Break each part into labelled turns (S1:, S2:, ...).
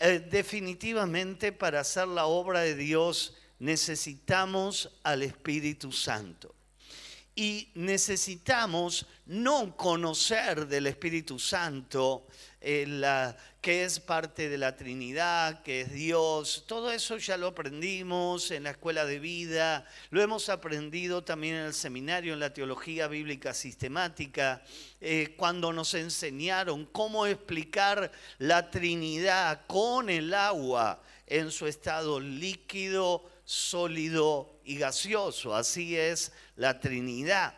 S1: Eh, definitivamente para hacer la obra de Dios necesitamos al Espíritu Santo. Y necesitamos no conocer del Espíritu Santo, eh, que es parte de la Trinidad, que es Dios. Todo eso ya lo aprendimos en la escuela de vida, lo hemos aprendido también en el seminario, en la teología bíblica sistemática, eh, cuando nos enseñaron cómo explicar la Trinidad con el agua en su estado líquido, sólido y gaseoso. Así es la Trinidad.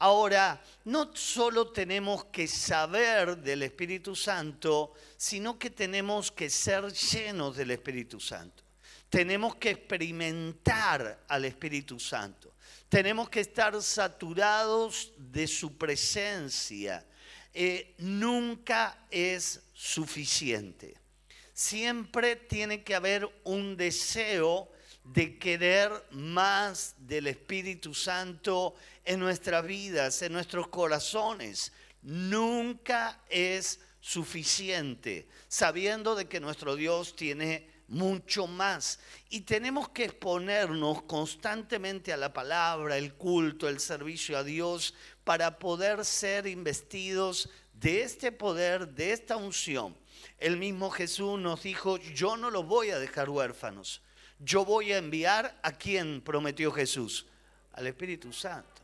S1: Ahora, no solo tenemos que saber del Espíritu Santo, sino que tenemos que ser llenos del Espíritu Santo. Tenemos que experimentar al Espíritu Santo. Tenemos que estar saturados de su presencia. Eh, nunca es suficiente. Siempre tiene que haber un deseo de querer más del Espíritu Santo en nuestras vidas, en nuestros corazones. Nunca es suficiente, sabiendo de que nuestro Dios tiene mucho más. Y tenemos que exponernos constantemente a la palabra, el culto, el servicio a Dios, para poder ser investidos de este poder, de esta unción. El mismo Jesús nos dijo, yo no los voy a dejar huérfanos yo voy a enviar a quien prometió Jesús, al Espíritu Santo.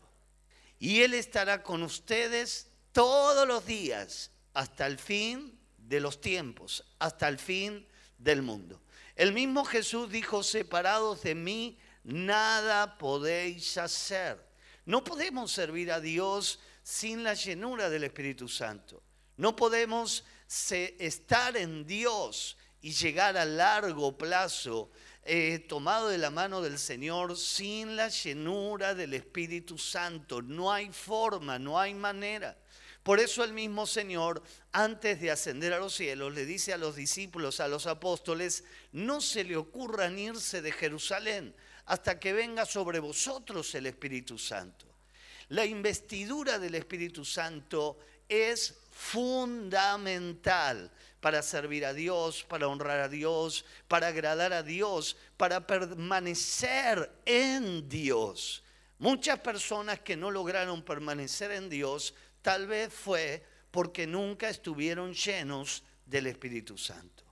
S1: Y Él estará con ustedes todos los días hasta el fin de los tiempos, hasta el fin del mundo. El mismo Jesús dijo, separados de mí, nada podéis hacer. No podemos servir a Dios sin la llenura del Espíritu Santo. No podemos estar en Dios y llegar a largo plazo tomado de la mano del Señor sin la llenura del Espíritu Santo. No hay forma, no hay manera. Por eso el mismo Señor, antes de ascender a los cielos, le dice a los discípulos, a los apóstoles, no se le ocurran irse de Jerusalén hasta que venga sobre vosotros el Espíritu Santo. La investidura del Espíritu Santo es fundamental para servir a Dios, para honrar a Dios, para agradar a Dios, para permanecer en Dios. Muchas personas que no lograron permanecer en Dios, tal vez fue porque nunca estuvieron llenos del Espíritu Santo.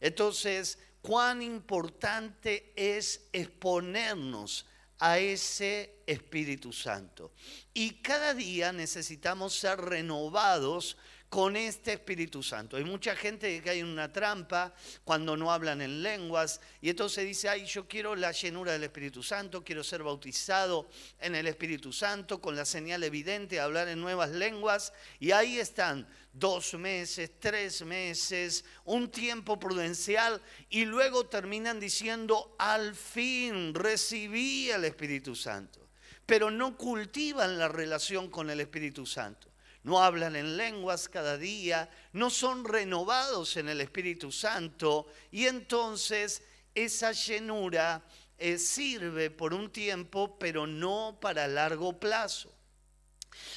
S1: Entonces, cuán importante es exponernos a ese Espíritu Santo. Y cada día necesitamos ser renovados con este Espíritu Santo. Hay mucha gente que hay una trampa cuando no hablan en lenguas y entonces dice, ay, yo quiero la llenura del Espíritu Santo, quiero ser bautizado en el Espíritu Santo con la señal evidente, hablar en nuevas lenguas y ahí están dos meses, tres meses, un tiempo prudencial y luego terminan diciendo, al fin recibí el Espíritu Santo, pero no cultivan la relación con el Espíritu Santo no hablan en lenguas cada día, no son renovados en el Espíritu Santo y entonces esa llenura eh, sirve por un tiempo, pero no para largo plazo.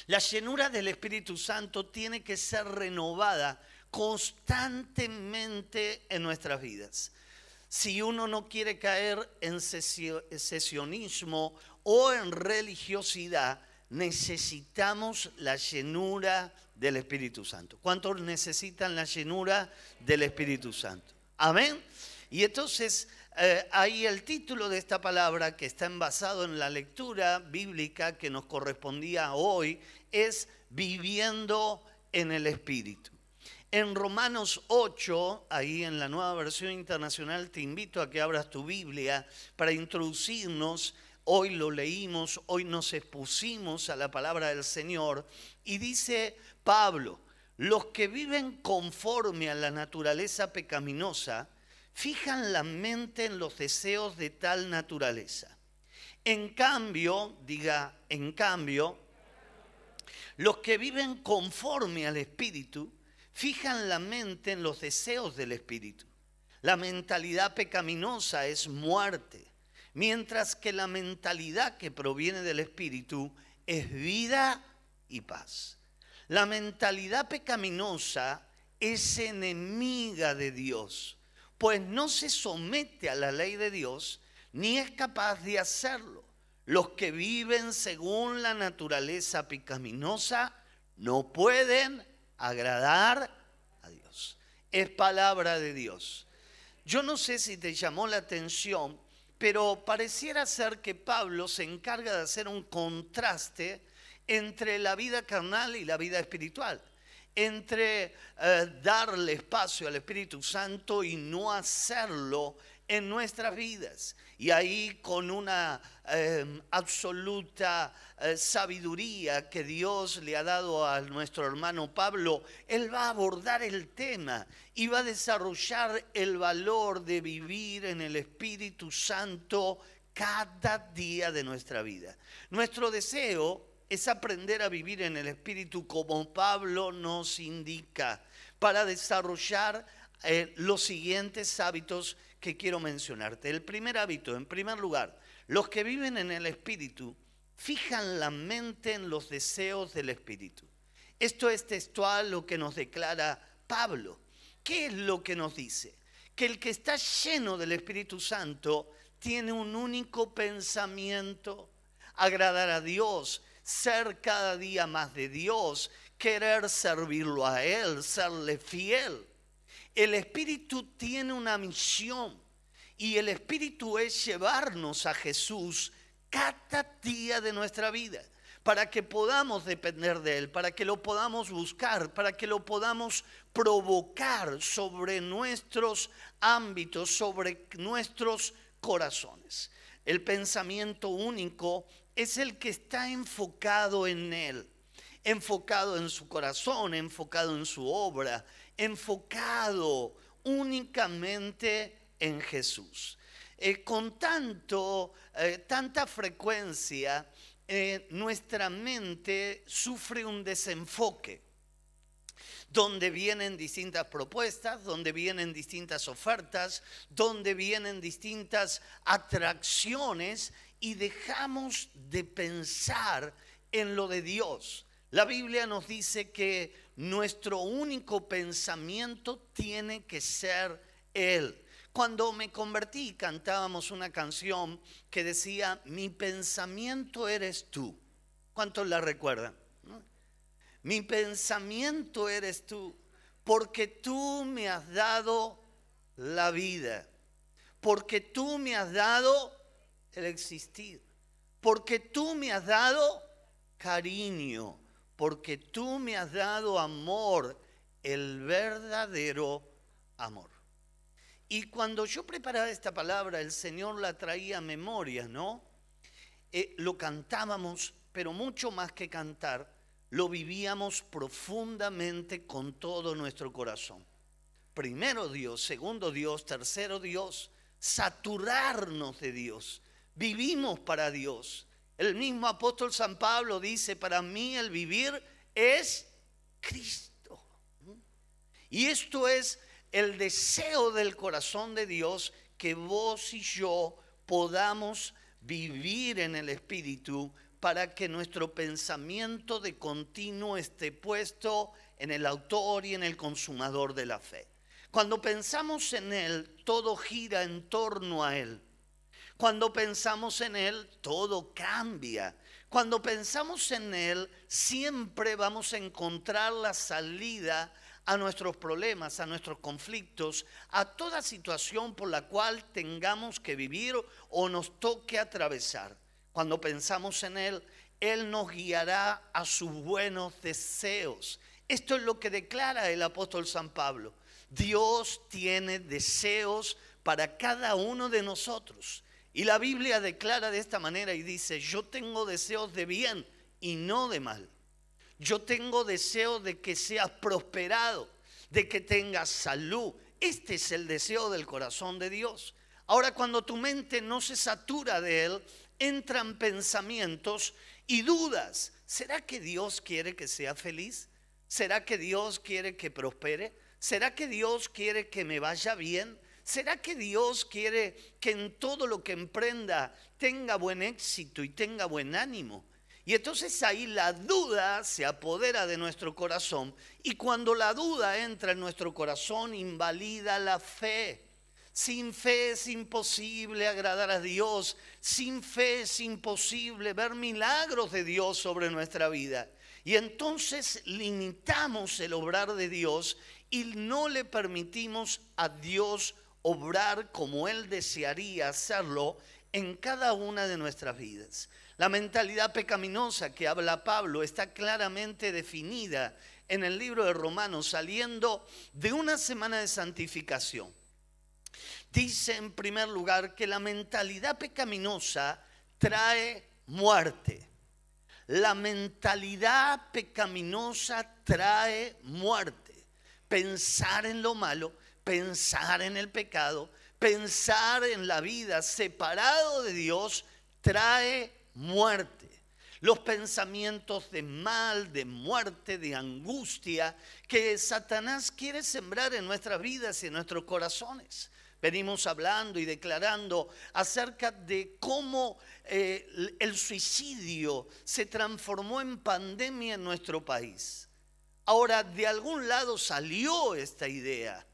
S1: La llenura del Espíritu Santo tiene que ser renovada constantemente en nuestras vidas. Si uno no quiere caer en sesionismo o en religiosidad, necesitamos la llenura del Espíritu Santo. ¿Cuántos necesitan la llenura del Espíritu Santo? Amén. Y entonces eh, ahí el título de esta palabra que está envasado en la lectura bíblica que nos correspondía hoy es viviendo en el Espíritu. En Romanos 8, ahí en la nueva versión internacional, te invito a que abras tu Biblia para introducirnos Hoy lo leímos, hoy nos expusimos a la palabra del Señor y dice Pablo, los que viven conforme a la naturaleza pecaminosa, fijan la mente en los deseos de tal naturaleza. En cambio, diga, en cambio, los que viven conforme al Espíritu, fijan la mente en los deseos del Espíritu. La mentalidad pecaminosa es muerte mientras que la mentalidad que proviene del Espíritu es vida y paz. La mentalidad pecaminosa es enemiga de Dios, pues no se somete a la ley de Dios, ni es capaz de hacerlo. Los que viven según la naturaleza picaminosa no pueden agradar a Dios. Es palabra de Dios. Yo no sé si te llamó la atención, pero pareciera ser que Pablo se encarga de hacer un contraste entre la vida carnal y la vida espiritual entre eh, darle espacio al Espíritu Santo y no hacerlo en nuestras vidas. Y ahí con una em, absoluta eh, sabiduría que Dios le ha dado a nuestro hermano Pablo, él va a abordar el tema y va a desarrollar el valor de vivir en el Espíritu Santo cada día de nuestra vida. Nuestro deseo es aprender a vivir en el Espíritu como Pablo nos indica para desarrollar eh, los siguientes hábitos que quiero mencionarte. El primer hábito, en primer lugar, los que viven en el Espíritu fijan la mente en los deseos del Espíritu. Esto es textual lo que nos declara Pablo. ¿Qué es lo que nos dice? Que el que está lleno del Espíritu Santo tiene un único pensamiento, agradar a Dios, ser cada día más de Dios, querer servirlo a Él, serle fiel. El Espíritu tiene una misión y el Espíritu es llevarnos a Jesús cada día de nuestra vida para que podamos depender de Él, para que lo podamos buscar, para que lo podamos provocar sobre nuestros ámbitos, sobre nuestros corazones. El pensamiento único es el que está enfocado en Él, enfocado en su corazón, enfocado en su obra, enfocado únicamente en Jesús. Eh, con tanto, eh, tanta frecuencia, eh, nuestra mente sufre un desenfoque donde vienen distintas propuestas, donde vienen distintas ofertas, donde vienen distintas atracciones y dejamos de pensar en lo de Dios. La Biblia nos dice que nuestro único pensamiento tiene que ser Él. Cuando me convertí cantábamos una canción que decía, mi pensamiento eres tú. ¿Cuántos la recuerdan? Mi pensamiento eres tú, porque tú me has dado la vida, porque tú me has dado el existir. Porque tú me has dado cariño, porque tú me has dado amor, el verdadero amor. Y cuando yo preparaba esta palabra, el Señor la traía a memoria, ¿no? Eh, lo cantábamos, pero mucho más que cantar, lo vivíamos profundamente con todo nuestro corazón. Primero Dios, segundo Dios, tercero Dios, saturarnos de Dios vivimos para Dios. El mismo apóstol San Pablo dice, para mí el vivir es Cristo. Y esto es el deseo del corazón de Dios que vos y yo podamos vivir en el Espíritu para que nuestro pensamiento de continuo esté puesto en el autor y en el consumador de la fe. Cuando pensamos en Él, todo gira en torno a Él. Cuando pensamos en Él, todo cambia. Cuando pensamos en Él, siempre vamos a encontrar la salida a nuestros problemas, a nuestros conflictos, a toda situación por la cual tengamos que vivir o nos toque atravesar. Cuando pensamos en Él, Él nos guiará a sus buenos deseos. Esto es lo que declara el apóstol San Pablo. Dios tiene deseos para cada uno de nosotros. Y la Biblia declara de esta manera y dice, yo tengo deseos de bien y no de mal. Yo tengo deseos de que seas prosperado, de que tengas salud. Este es el deseo del corazón de Dios. Ahora cuando tu mente no se satura de él, entran pensamientos y dudas. ¿Será que Dios quiere que sea feliz? ¿Será que Dios quiere que prospere? ¿Será que Dios quiere que me vaya bien? ¿Será que Dios quiere que en todo lo que emprenda tenga buen éxito y tenga buen ánimo? Y entonces ahí la duda se apodera de nuestro corazón y cuando la duda entra en nuestro corazón invalida la fe. Sin fe es imposible agradar a Dios. Sin fe es imposible ver milagros de Dios sobre nuestra vida. Y entonces limitamos el obrar de Dios y no le permitimos a Dios obrar como Él desearía hacerlo en cada una de nuestras vidas. La mentalidad pecaminosa que habla Pablo está claramente definida en el libro de Romanos, saliendo de una semana de santificación. Dice en primer lugar que la mentalidad pecaminosa trae muerte. La mentalidad pecaminosa trae muerte. Pensar en lo malo, pensar en el pecado, pensar en la vida separado de Dios, trae muerte. Los pensamientos de mal, de muerte, de angustia que Satanás quiere sembrar en nuestras vidas y en nuestros corazones. Venimos hablando y declarando acerca de cómo eh, el suicidio se transformó en pandemia en nuestro país. Ahora, de algún lado salió esta idea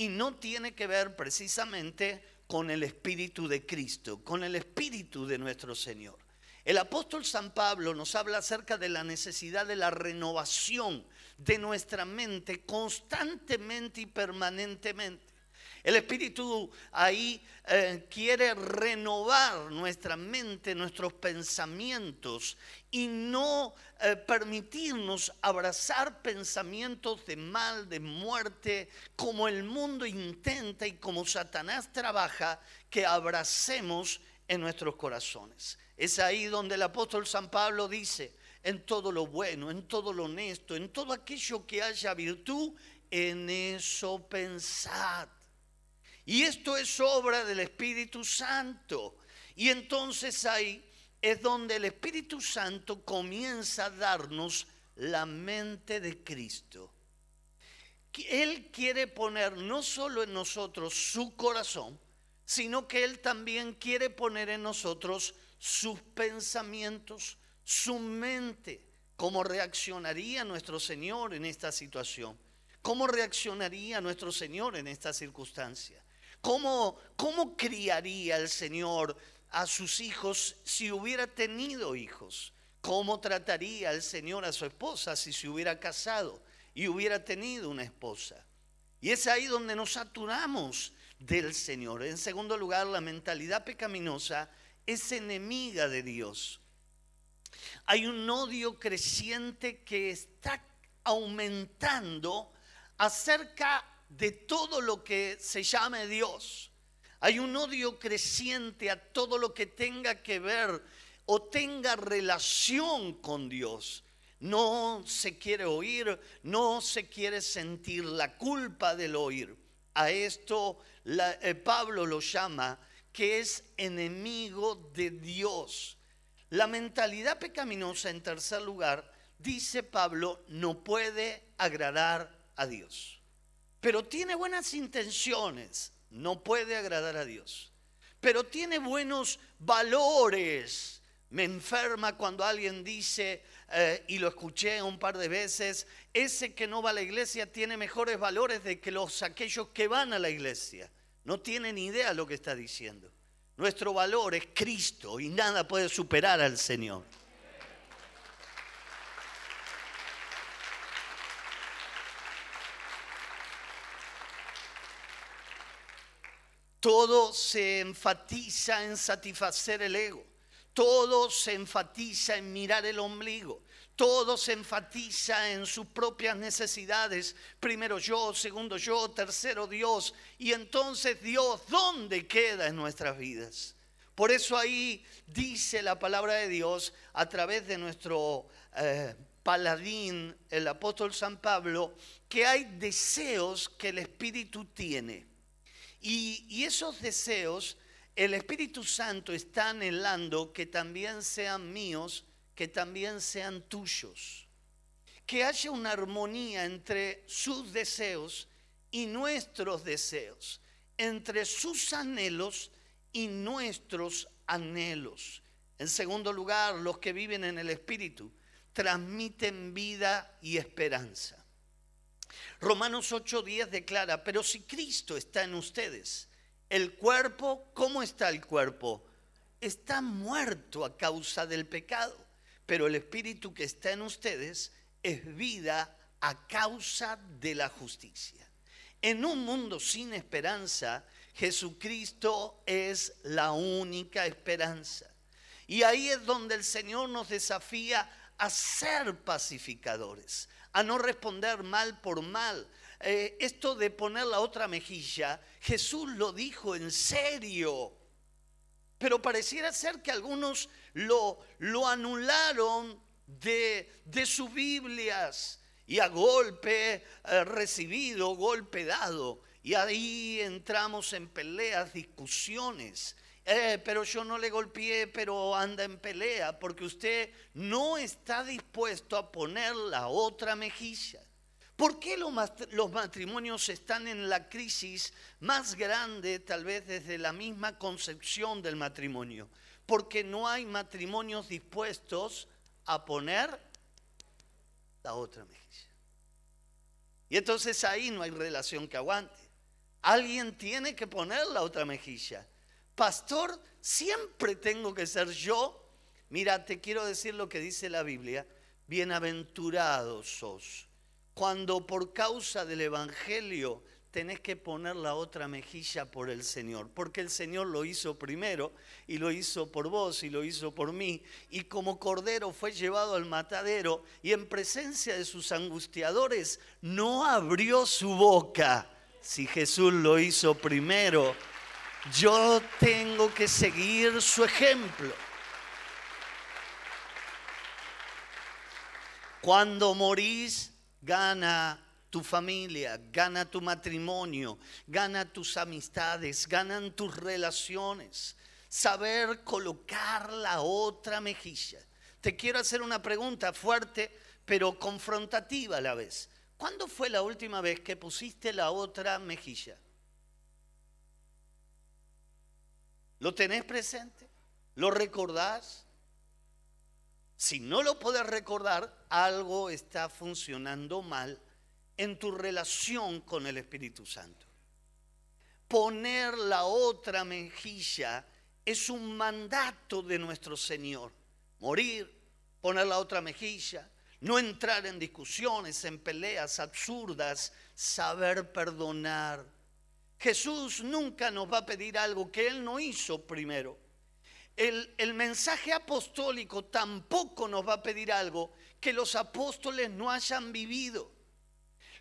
S1: y no tiene que ver precisamente con el Espíritu de Cristo, con el Espíritu de nuestro Señor. El apóstol San Pablo nos habla acerca de la necesidad de la renovación de nuestra mente constantemente y permanentemente. El Espíritu ahí eh, quiere renovar nuestra mente, nuestros pensamientos y no eh, permitirnos abrazar pensamientos de mal, de muerte, como el mundo intenta y como Satanás trabaja, que abracemos en nuestros corazones. Es ahí donde el apóstol San Pablo dice, en todo lo bueno, en todo lo honesto, en todo aquello que haya virtud, en eso pensad. Y esto es obra del Espíritu Santo. Y entonces ahí es donde el Espíritu Santo comienza a darnos la mente de Cristo. Él quiere poner no solo en nosotros su corazón, sino que Él también quiere poner en nosotros sus pensamientos, su mente. ¿Cómo reaccionaría nuestro Señor en esta situación? ¿Cómo reaccionaría nuestro Señor en esta circunstancia? ¿Cómo, ¿Cómo criaría el Señor a sus hijos si hubiera tenido hijos? ¿Cómo trataría el Señor a su esposa si se hubiera casado y hubiera tenido una esposa? Y es ahí donde nos saturamos del Señor. En segundo lugar, la mentalidad pecaminosa es enemiga de Dios. Hay un odio creciente que está aumentando acerca de todo lo que se llame Dios. Hay un odio creciente a todo lo que tenga que ver o tenga relación con Dios. No se quiere oír, no se quiere sentir la culpa del oír. A esto eh, Pablo lo llama que es enemigo de Dios. La mentalidad pecaminosa, en tercer lugar, dice Pablo, no puede agradar a Dios pero tiene buenas intenciones, no puede agradar a Dios. Pero tiene buenos valores. Me enferma cuando alguien dice, eh, y lo escuché un par de veces, ese que no va a la iglesia tiene mejores valores de que los aquellos que van a la iglesia. No tiene ni idea lo que está diciendo. Nuestro valor es Cristo y nada puede superar al Señor. Todo se enfatiza en satisfacer el ego. Todo se enfatiza en mirar el ombligo. Todo se enfatiza en sus propias necesidades. Primero yo, segundo yo, tercero Dios. Y entonces Dios, ¿dónde queda en nuestras vidas? Por eso ahí dice la palabra de Dios a través de nuestro eh, paladín, el apóstol San Pablo, que hay deseos que el Espíritu tiene y, esos deseos, el Espíritu Santo está anhelando que también sean míos, que también sean tuyos. Que haya una armonía entre sus deseos y nuestros deseos, entre sus anhelos y nuestros anhelos. En segundo lugar, los que viven en el Espíritu transmiten vida y esperanza. Romanos 8:10 declara, pero si Cristo está en ustedes, El cuerpo, ¿cómo está el cuerpo? Está muerto a causa del pecado, pero el espíritu que está en ustedes es vida a causa de la justicia. En un mundo sin esperanza, Jesucristo es la única esperanza. Y ahí es donde el Señor nos desafía a ser pacificadores, a no responder mal por mal. Eh, esto de poner la otra mejilla, Jesús lo dijo en serio. Pero pareciera ser que algunos lo, lo anularon de, de sus Biblias y a golpe eh, recibido, golpe dado. Y ahí entramos en peleas, discusiones. Eh, pero yo no le golpeé, pero anda en pelea, porque usted no está dispuesto a poner la otra mejilla. ¿Por qué los matrimonios están en la crisis más grande, tal vez desde la misma concepción del matrimonio? Porque no hay matrimonios dispuestos a poner la otra mejilla. Y entonces ahí no hay relación que aguante. Alguien tiene que poner la otra mejilla. Pastor, siempre tengo que ser yo. Mira, te quiero decir lo que dice la Biblia. Bienaventurados sos. Cuando por causa del Evangelio tenés que poner la otra mejilla por el Señor, porque el Señor lo hizo primero y lo hizo por vos y lo hizo por mí, y como cordero fue llevado al matadero y en presencia de sus angustiadores no abrió su boca. Si Jesús lo hizo primero, yo tengo que seguir su ejemplo. Cuando morís, gana tu familia, gana tu matrimonio, gana tus amistades, ganan tus relaciones. Saber colocar la otra mejilla. Te quiero hacer una pregunta fuerte, pero confrontativa a la vez. ¿Cuándo fue la última vez que pusiste la otra mejilla? ¿Lo tenés presente? ¿Lo recordás? Si no lo podés recordar, algo está funcionando mal en tu relación con el Espíritu Santo. Poner la otra mejilla es un mandato de nuestro Señor. Morir, poner la otra mejilla, no entrar en discusiones, en peleas absurdas, saber perdonar. Jesús nunca nos va a pedir algo que Él no hizo primero. El, mensaje apostólico tampoco nos va a pedir algo que los apóstoles no hayan vivido.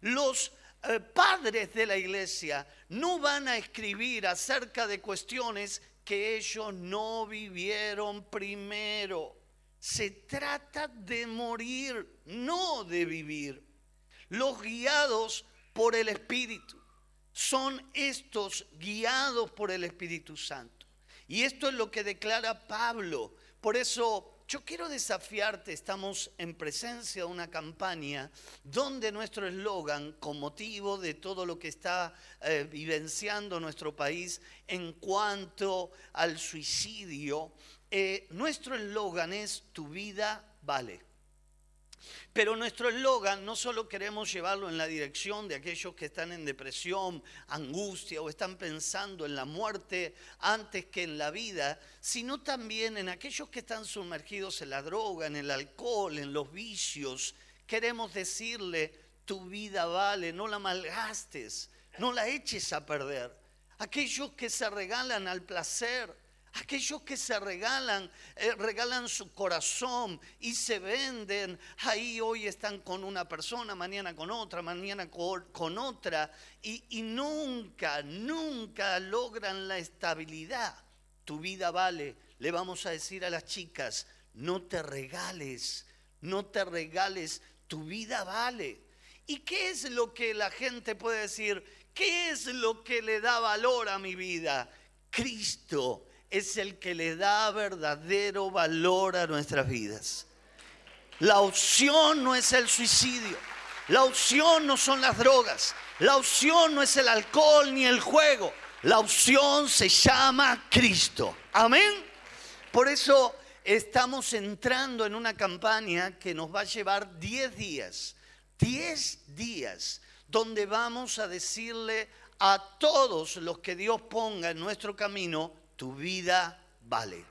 S1: Los eh, padres de la iglesia no van a escribir acerca de cuestiones que ellos no vivieron primero. Se trata de morir, no de vivir. Los guiados por el Espíritu son estos guiados por el Espíritu Santo. Y esto es lo que declara Pablo. Por eso yo quiero desafiarte, estamos en presencia de una campaña donde nuestro eslogan, con motivo de todo lo que está eh, vivenciando nuestro país en cuanto al suicidio, eh, nuestro eslogan es Tu vida vale. Pero nuestro eslogan no solo queremos llevarlo en la dirección de aquellos que están en depresión, angustia o están pensando en la muerte antes que en la vida, sino también en aquellos que están sumergidos en la droga, en el alcohol, en los vicios. Queremos decirle, tu vida vale, no la malgastes, no la eches a perder. Aquellos que se regalan al placer, Aquellos que se regalan, eh, regalan su corazón y se venden, ahí hoy están con una persona, mañana con otra, mañana con, otra, y, y nunca, nunca logran la estabilidad. Tu vida vale, le vamos a decir a las chicas, no te regales, no te regales, tu vida vale. ¿Y qué es lo que la gente puede decir? ¿Qué es lo que le da valor a mi vida? Cristo es el que le da verdadero valor a nuestras vidas. La opción no es el suicidio. La opción no son las drogas. La opción no es el alcohol ni el juego. La opción se llama Cristo. Amén. Por eso estamos entrando en una campaña que nos va a llevar 10 días. 10 días donde vamos a decirle a todos los que Dios ponga en nuestro camino, tu vida vale.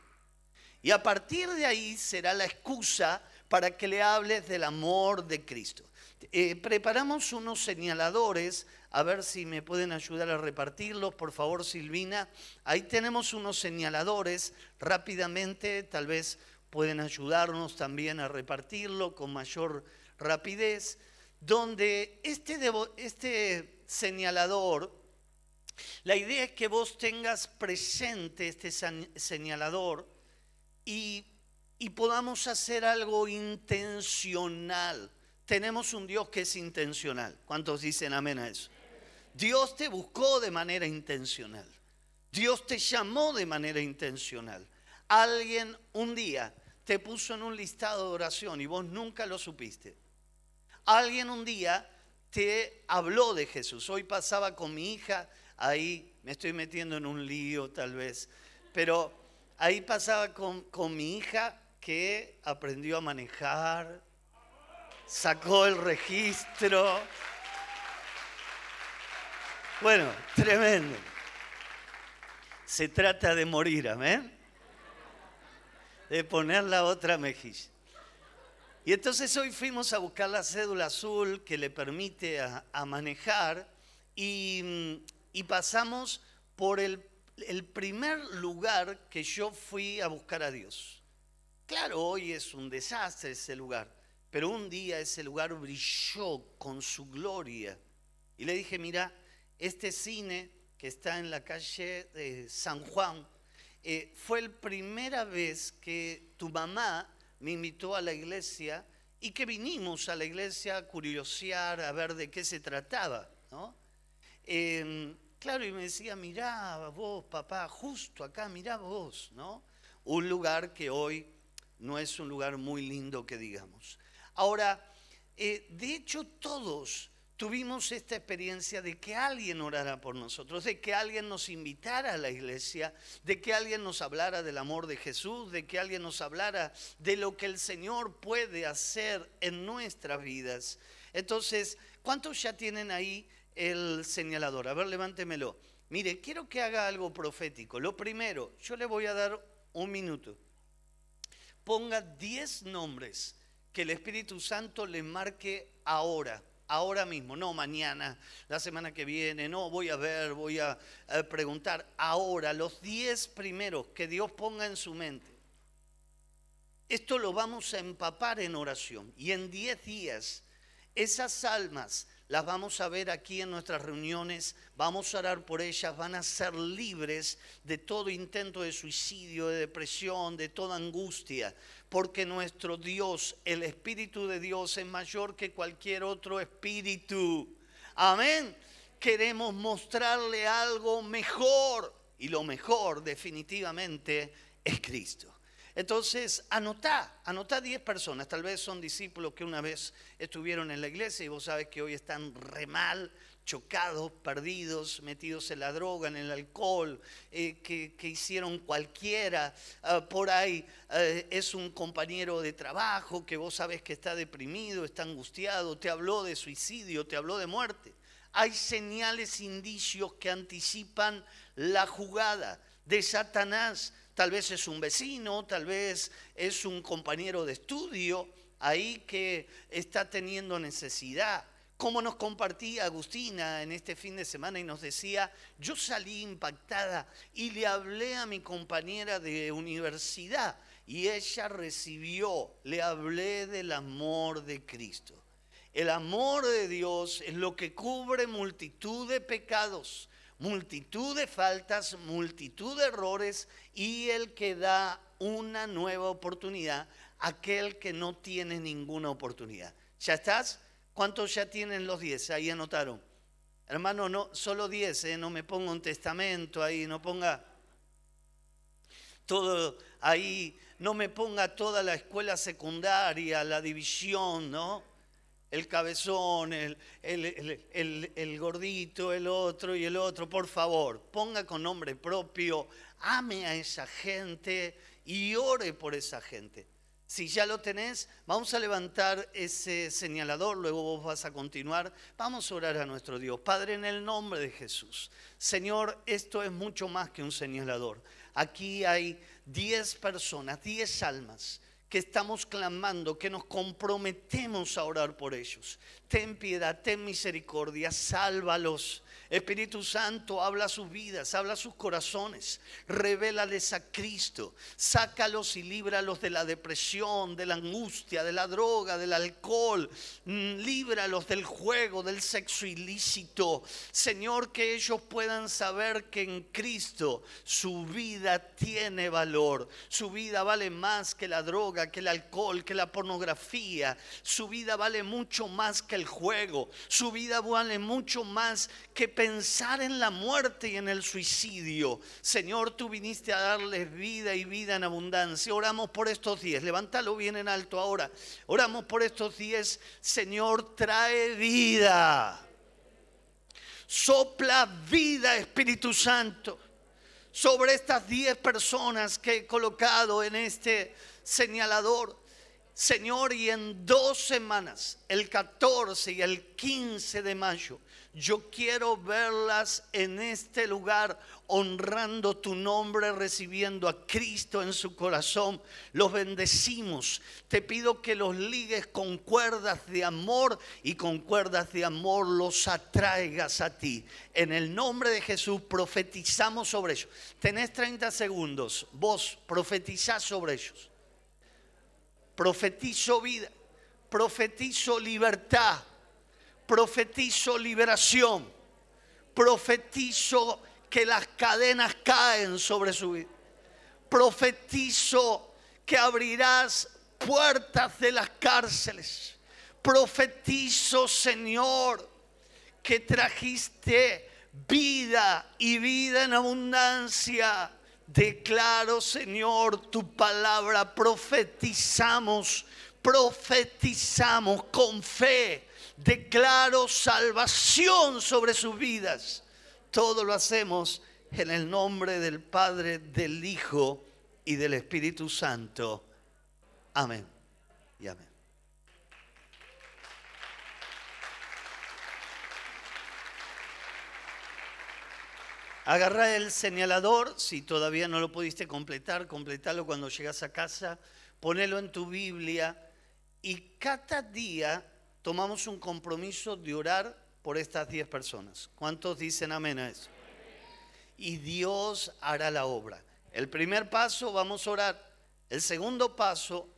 S1: Y a partir de ahí será la excusa para que le hables del amor de Cristo. Eh, preparamos unos señaladores, a ver si me pueden ayudar a repartirlos, por favor Silvina. Ahí tenemos unos señaladores, rápidamente tal vez pueden ayudarnos también a repartirlo con mayor rapidez, donde este, este señalador, la idea es que vos tengas presente este señalador y, y podamos hacer algo intencional. Tenemos un Dios que es intencional. ¿Cuántos dicen amén a eso? Dios te buscó de manera intencional. Dios te llamó de manera intencional. Alguien un día te puso en un listado de oración y vos nunca lo supiste. Alguien un día te habló de Jesús. Hoy pasaba con mi hija, ahí me estoy metiendo en un lío tal vez, pero ahí pasaba con, con mi hija que aprendió a manejar, sacó el registro. Bueno, tremendo. Se trata de morir, amén de poner la otra mejilla. Y entonces hoy fuimos a buscar la cédula azul que le permite a, manejar y, pasamos por el, primer lugar que yo fui a buscar a Dios. Claro, hoy es un desastre ese lugar, pero un día ese lugar brilló con su gloria. Y le dije, mira, este cine que está en la calle de San Juan, eh, fue la primera vez que tu mamá me invitó a la iglesia y que vinimos a la iglesia a curiosear, a ver de qué se trataba. Em, claro, y me decía, mirá vos, papá, justo acá, mirá vos, ¿no? Un lugar que hoy no es un lugar muy lindo que digamos. Ahora, eh, de hecho todos tuvimos esta experiencia de que alguien orara por nosotros, de que alguien nos invitara a la iglesia, de que alguien nos hablara del amor de Jesús, de que alguien nos hablara de lo que el Señor puede hacer en nuestras vidas. Entonces, ¿cuántos ya tienen ahí el señalador? A ver, levántemelo. Mire, quiero que haga algo profético. Lo primero, yo le voy a dar un minuto. Ponga 10 nombres que el Espíritu Santo le marque ahora ahora mismo, no mañana, la semana que viene, no voy a ver, voy a, preguntar. Ahora, los diez primeros que Dios ponga en su mente. Esto lo vamos a empapar en oración. Y en diez días, esas almas las vamos a ver aquí en nuestras reuniones, vamos a orar por ellas, van a ser libres de todo intento de suicidio, de depresión, de toda angustia, porque nuestro Dios, el Espíritu de Dios es mayor que cualquier otro espíritu. Amén. Queremos mostrarle algo mejor y lo mejor definitivamente es Cristo. Entonces, anotá, anotá 10 personas, tal vez son discípulos que una vez estuvieron en la iglesia y vos sabes que hoy están re mal, chocados, perdidos, metidos en la droga, en el alcohol, eh, que, hicieron cualquiera. Ah, por ahí eh, es un compañero de trabajo que vos sabes que está deprimido, está angustiado, te habló de suicidio, te habló de muerte. Hay señales, indicios que anticipan la jugada de Satanás tal vez es un vecino, tal vez es un compañero de estudio ahí que está teniendo necesidad. Como nos compartía Agustina en este fin de semana y nos decía, yo salí impactada y le hablé a mi compañera de universidad y ella recibió, le hablé del amor de Cristo. El amor de Dios es lo que cubre multitud de pecados multitud de faltas, multitud de errores y el que da una nueva oportunidad, aquel que no tiene ninguna oportunidad. ¿Ya estás? ¿Cuántos ya tienen los 10? Ahí anotaron. Hermano, no, solo 10, ¿eh? no me ponga un testamento ahí, no ponga todo ahí, no me ponga toda la escuela secundaria, la división, ¿no? El cabezón, el, el, gordito, el otro y el otro, por favor, ponga con nombre propio, ame a esa gente y ore por esa gente. Si ya lo tenés, vamos a levantar ese señalador, luego vos vas a continuar. Vamos a orar a nuestro Dios. Padre, en el nombre de Jesús. Señor, esto es mucho más que un señalador. Aquí hay 10 personas, 10 almas que estamos clamando, que nos comprometemos a orar por ellos. Ten piedad, ten misericordia, sálvalos Espíritu Santo, habla sus vidas, habla sus corazones, revélales a Cristo, sácalos y líbralos de la depresión, de la angustia, de la droga, del alcohol, mm, líbralos del juego, del sexo ilícito. Señor, que ellos puedan saber que en Cristo su vida tiene valor, su vida vale más que la droga, que el alcohol, que la pornografía, su vida vale mucho más que el juego, su vida vale mucho más que pensar en la muerte y en el suicidio. Señor, tú viniste a darles vida y vida en abundancia. Oramos por estos días. Levántalo bien en alto ahora. Oramos por estos días. Señor, trae vida. Sopla vida, Espíritu Santo, sobre estas diez personas que he colocado en este señalador. Señor, y en dos semanas, el 14 y el 15 de mayo, yo quiero verlas en este lugar honrando tu nombre, recibiendo a Cristo en su corazón. Los bendecimos. Te pido que los ligues con cuerdas de amor y con cuerdas de amor los atraigas a ti. En el nombre de Jesús profetizamos sobre ellos. Tenés 30 segundos. Vos profetizás sobre ellos. Profetizo vida. Profetizo libertad profetizo liberación, profetizo que las cadenas caen sobre su vida, profetizo que abrirás puertas de las cárceles, profetizo Señor que trajiste vida y vida en abundancia. Declaro, Señor, tu palabra, profetizamos, profetizamos con fe declaro salvación sobre sus vidas. Todo lo hacemos en el nombre del Padre, del Hijo y del Espíritu Santo. Amén y amén. Agarra el señalador, si todavía no lo pudiste completar, completalo cuando llegas a casa, ponelo en tu Biblia y cada día tomamos un compromiso de orar por estas 10 personas. ¿Cuántos dicen amén a eso? Y Dios hará la obra. El primer paso, vamos a orar. El segundo paso,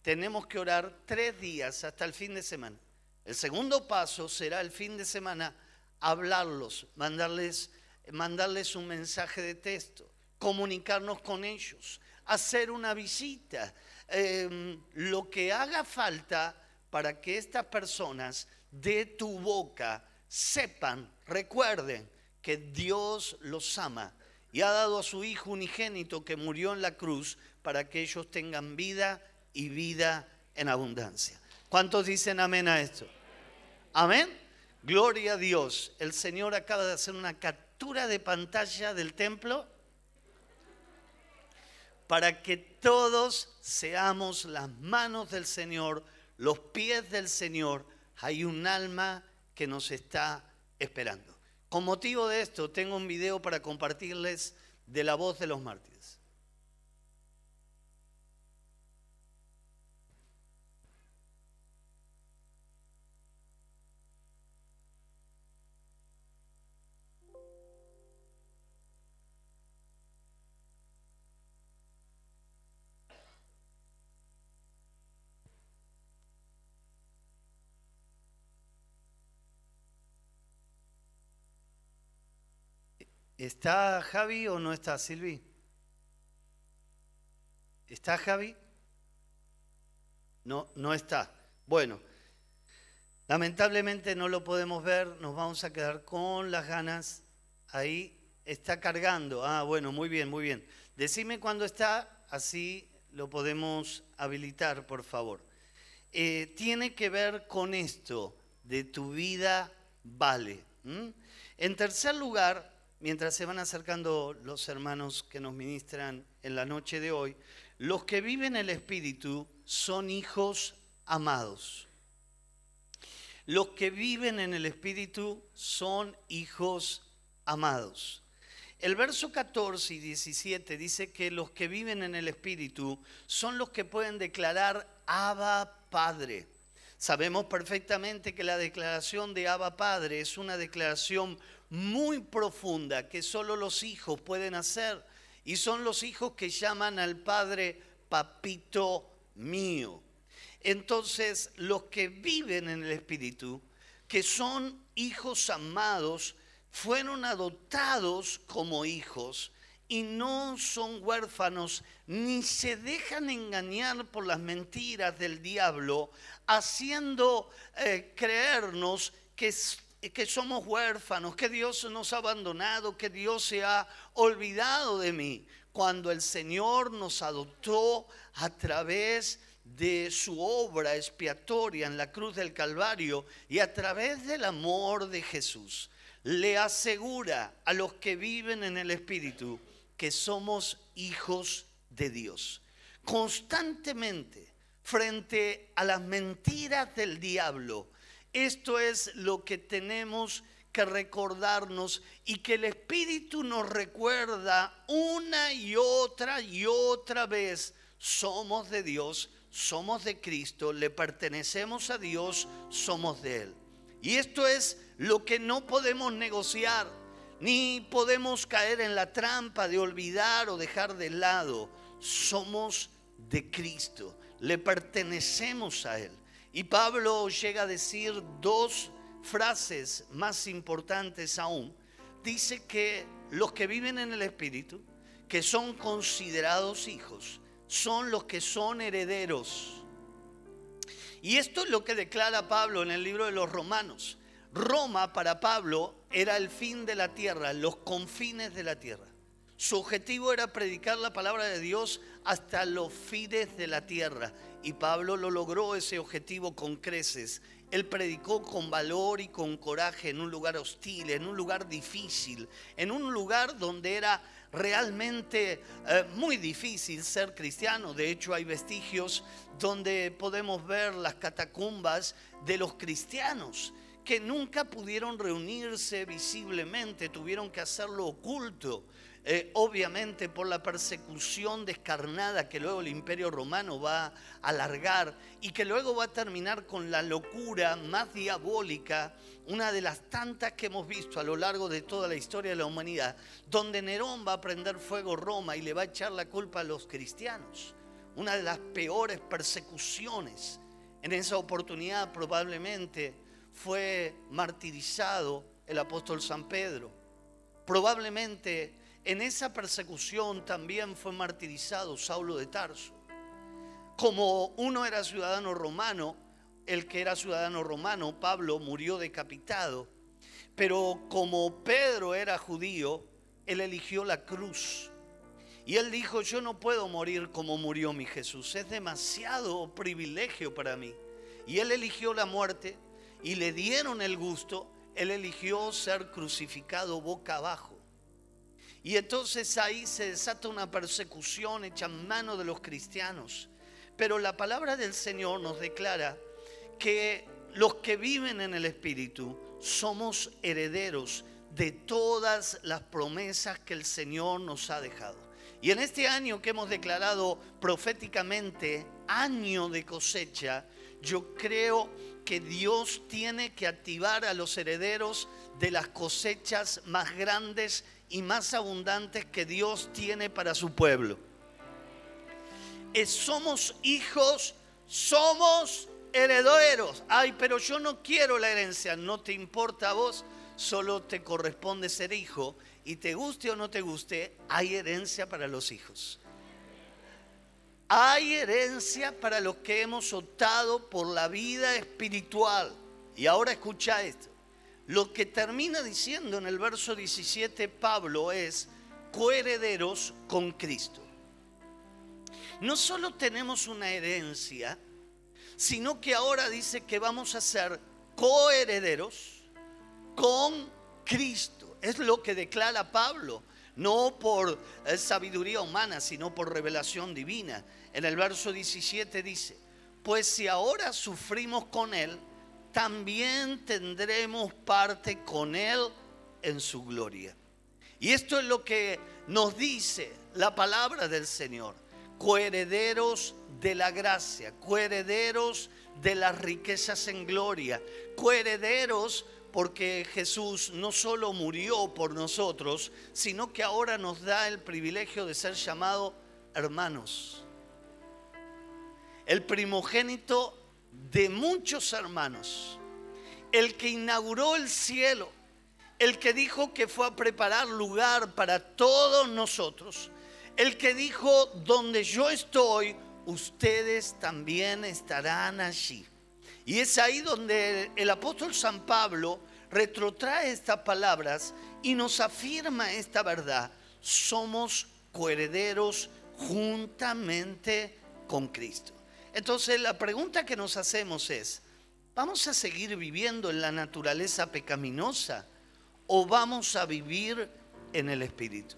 S1: tenemos que orar tres días hasta el fin de semana. El segundo paso será el fin de semana hablarlos, mandarles, mandarles un mensaje de texto, comunicarnos con ellos, hacer una visita, em, lo que haga falta para que estas personas de tu boca sepan, recuerden que Dios los ama y ha dado a su Hijo unigénito que murió en la cruz para que ellos tengan vida y vida en abundancia. ¿Cuántos dicen amén a esto? Amén. Gloria a Dios. El Señor acaba de hacer una captura de pantalla del templo para que todos seamos las manos del Señor los pies del Señor, hay un alma que nos está esperando. Con motivo de esto, tengo un video para compartirles de la voz de los mártires. ¿Está Javi o no está Silvi? ¿Está Javi? No, no está. Bueno, lamentablemente no lo podemos ver, nos vamos a quedar con las ganas. Ahí está cargando. Ah, bueno, muy bien, muy bien. Decime cuándo está, así lo podemos habilitar, por favor. Eh, tiene que ver con esto de tu vida vale. En tercer lugar, mientras se van acercando los hermanos que nos ministran en la noche de hoy, los que viven el Espíritu son hijos amados. Los que viven en el Espíritu son hijos amados. El verso 14 y 17 dice que los que viven en el Espíritu son los que pueden declarar Abba Padre. Sabemos perfectamente que la declaración de Abba Padre es una declaración muy profunda que solo los hijos pueden hacer. Y son los hijos que llaman al Padre papito mío. Entonces, los que viven en el Espíritu, que son hijos amados, fueron adoptados como hijos y no son huérfanos ni se dejan engañar por las mentiras del diablo, haciendo eh, creernos que, que somos huérfanos, que Dios nos ha abandonado, que Dios se ha olvidado de mí, cuando el Señor nos adoptó a través de su obra expiatoria en la cruz del Calvario y a través del amor de Jesús le asegura a los que viven en el Espíritu que somos hijos de Dios. Constantemente, frente a las mentiras del diablo, esto es lo que tenemos que recordarnos y que el Espíritu nos recuerda una y otra y otra vez. Somos de Dios, somos de Cristo, le pertenecemos a Dios, somos de Él. Y esto es lo que no podemos negociar, ni podemos caer en la trampa de olvidar o dejar de lado. Somos de Cristo, le pertenecemos a Él. Y Pablo llega a decir dos frases más importantes aún. Dice que los que viven en el Espíritu, que son considerados hijos, son los que son herederos y esto es lo que declara Pablo en el libro de los Romanos. Roma para Pablo era el fin de la tierra, los confines de la tierra. Su objetivo era predicar la palabra de Dios hasta los fines de la tierra. Y Pablo lo logró ese objetivo con creces. Él predicó con valor y con coraje en un lugar hostil, en un lugar difícil, en un lugar donde era realmente eh, muy difícil ser cristiano. De hecho, hay vestigios donde podemos ver las catacumbas de los cristianos que nunca pudieron reunirse visiblemente, tuvieron que hacerlo oculto. Eh, obviamente por la persecución descarnada que luego el imperio romano va a alargar y que luego va a terminar con la locura más diabólica, una de las tantas que hemos visto a lo largo de toda la historia de la humanidad, donde Nerón va a prender fuego Roma y le va a echar la culpa a los cristianos. Una de las peores persecuciones. En esa oportunidad probablemente fue martirizado el apóstol San Pedro. Probablemente en esa persecución también fue martirizado Saulo de Tarso. Como uno era ciudadano romano, el que era ciudadano romano, Pablo, murió decapitado. Pero como Pedro era judío, él eligió la cruz. Y él dijo, yo no puedo morir como murió mi Jesús. Es demasiado privilegio para mí. Y él eligió la muerte y le dieron el gusto. Él eligió ser crucificado boca abajo. Y entonces ahí se desata una persecución hecha en mano de los cristianos. Pero la palabra del Señor nos declara que los que viven en el Espíritu somos herederos de todas las promesas que el Señor nos ha dejado. Y en este año que hemos declarado proféticamente año de cosecha, yo creo que Dios tiene que activar a los herederos de las cosechas más grandes y más abundantes que Dios tiene para su pueblo. somos hijos, somos herederos. Ay, pero yo no quiero la herencia, no te importa a vos, solo te corresponde ser hijo y te guste o no te guste, hay herencia para los hijos. Hay herencia para los que hemos optado por la vida espiritual. Y ahora escucha esto. Lo que termina diciendo en el verso 17 Pablo es coherederos con Cristo. No solo tenemos una herencia, sino que ahora dice que vamos a ser coherederos con Cristo. Es lo que declara Pablo. no por eh, sabiduría humana, sino por revelación divina. En el verso 17 dice, pues si ahora sufrimos con Él, también tendremos parte con Él en su gloria. Y esto es lo que nos dice la palabra del Señor. Coherederos de la gracia, coherederos de las riquezas en gloria, coherederos porque Jesús no solo murió por nosotros, sino que ahora nos da el privilegio de ser llamado hermanos. El primogénito de muchos hermanos, el que inauguró el cielo, el que dijo que fue a preparar lugar para todos nosotros, el que dijo, donde yo estoy, ustedes también estarán allí. Y es ahí donde el apóstol San Pablo retrotrae estas palabras y nos afirma esta verdad. Somos coherederos juntamente con Cristo. Entonces la pregunta que nos hacemos es, ¿vamos a seguir viviendo en la naturaleza pecaminosa? o vamos a vivir en el Espíritu.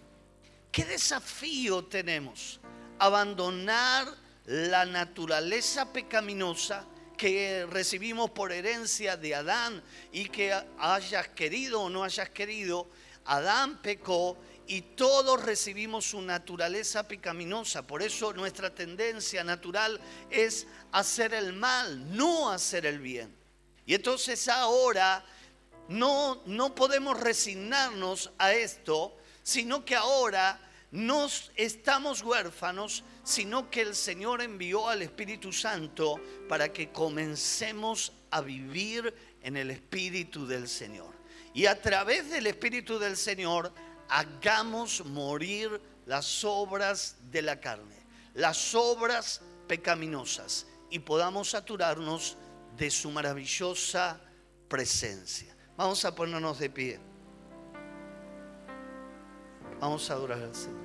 S1: ¿Qué desafío tenemos? Abandonar la naturaleza pecaminosa que recibimos por herencia de Adán y que hayas querido o no hayas querido, Adán pecó y todos recibimos su naturaleza pecaminosa. Por eso nuestra tendencia natural es hacer el mal, no hacer el bien. Y entonces ahora no, no podemos resignarnos a esto, sino que ahora no estamos huérfanos, sino que el Señor envió al Espíritu Santo para que comencemos a vivir en el Espíritu del Señor. Y a través del Espíritu del Señor hagamos morir las obras de la carne, las obras pecaminosas, y podamos saturarnos de su maravillosa presencia. Vamos a ponernos de pie. Vamos a adorar al Señor.